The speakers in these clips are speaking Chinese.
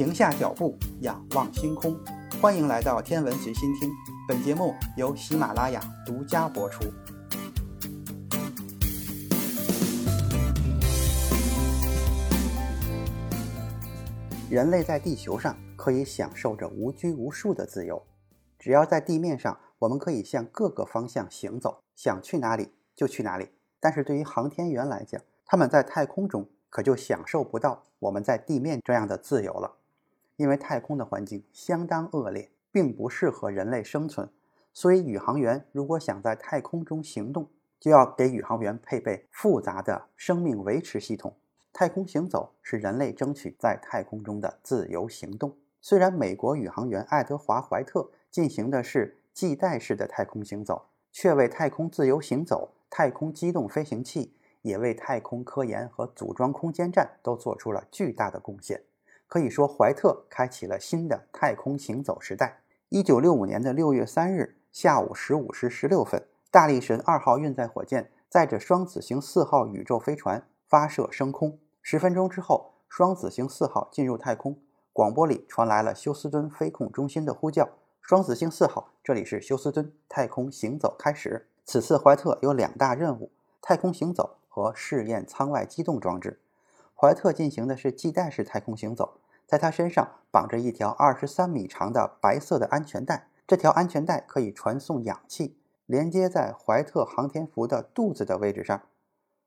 停下脚步，仰望星空。欢迎来到天文随心听，本节目由喜马拉雅独家播出。人类在地球上可以享受着无拘无束的自由，只要在地面上，我们可以向各个方向行走，想去哪里就去哪里。但是对于航天员来讲，他们在太空中可就享受不到我们在地面这样的自由了，因为太空的环境相当恶劣，并不适合人类生存。所以，宇航员如果想在太空中行动，就要给宇航员配备复杂的生命维持系统。太空行走是人类争取在太空中的自由行动。虽然美国宇航员爱德华·怀特进行的是系带式的太空行走，却为太空自由行走、太空机动飞行器。也为太空科研和组装空间站都做出了巨大的贡献。可以说，怀特开启了新的太空行走时代。一九六五年的六月三日下午十五时十六分，大力神二号运载火箭载着双子星四号宇宙飞船发射升空。十分钟之后，双子星四号进入太空，广播里传来了休斯敦飞控中心的呼叫：“双子星四号，这里是休斯敦，太空行走开始。”此次怀特有两大任务：太空行走。和试验舱外机动装置，怀特进行的是系带式太空行走，在他身上绑着一条二十三米长的白色的安全带，这条安全带可以传送氧气，连接在怀特航天服的肚子的位置上。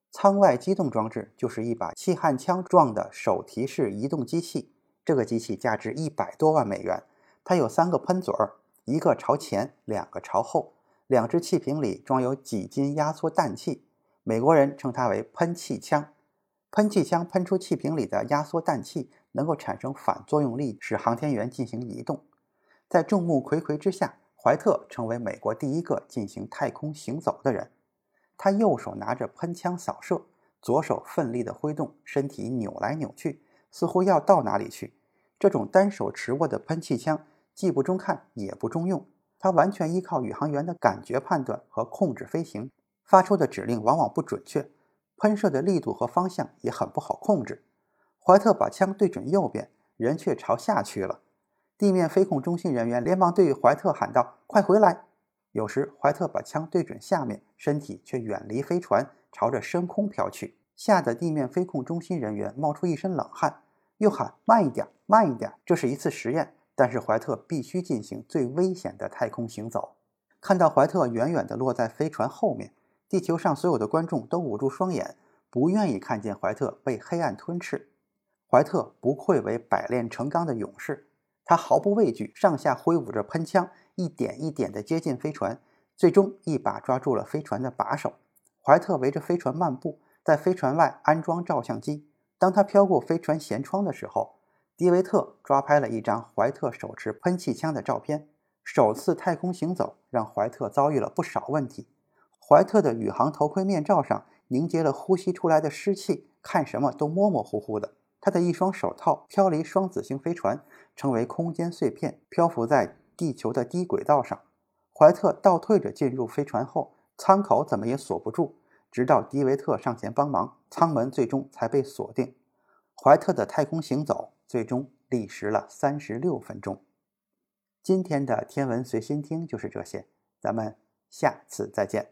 舱外机动装置就是一把气焊枪状的手提式移动机器，这个机器价值一百多万美元，它有三个喷嘴儿，一个朝前，两个朝后，两只气瓶里装有几斤压缩氮气。美国人称它为喷气枪，喷气枪喷出气瓶里的压缩氮气，能够产生反作用力，使航天员进行移动。在众目睽睽之下，怀特成为美国第一个进行太空行走的人。他右手拿着喷枪扫射，左手奋力地挥动，身体扭来扭去，似乎要到哪里去。这种单手持握的喷气枪既不中看也不中用，它完全依靠宇航员的感觉判断和控制飞行。发出的指令往往不准确，喷射的力度和方向也很不好控制。怀特把枪对准右边，人却朝下去了。地面飞控中心人员连忙对怀特喊道：“快回来！”有时怀特把枪对准下面，身体却远离飞船，朝着深空飘去，吓得地面飞控中心人员冒出一身冷汗，又喊：“慢一点，慢一点！”这是一次实验，但是怀特必须进行最危险的太空行走。看到怀特远远地落在飞船后面。地球上所有的观众都捂住双眼，不愿意看见怀特被黑暗吞噬。怀特不愧为百炼成钢的勇士，他毫不畏惧，上下挥舞着喷枪，一点一点地接近飞船，最终一把抓住了飞船的把手。怀特围着飞船漫步，在飞船外安装照相机。当他飘过飞船舷窗的时候，迪维特抓拍了一张怀特手持喷气枪的照片。首次太空行走让怀特遭遇了不少问题。怀特的宇航头盔面罩上凝结了呼吸出来的湿气，看什么都模模糊糊的。他的一双手套飘离双子星飞船，成为空间碎片，漂浮在地球的低轨道上。怀特倒退着进入飞船后，舱口怎么也锁不住，直到迪维特上前帮忙，舱门最终才被锁定。怀特的太空行走最终历时了三十六分钟。今天的天文随心听就是这些，咱们下次再见。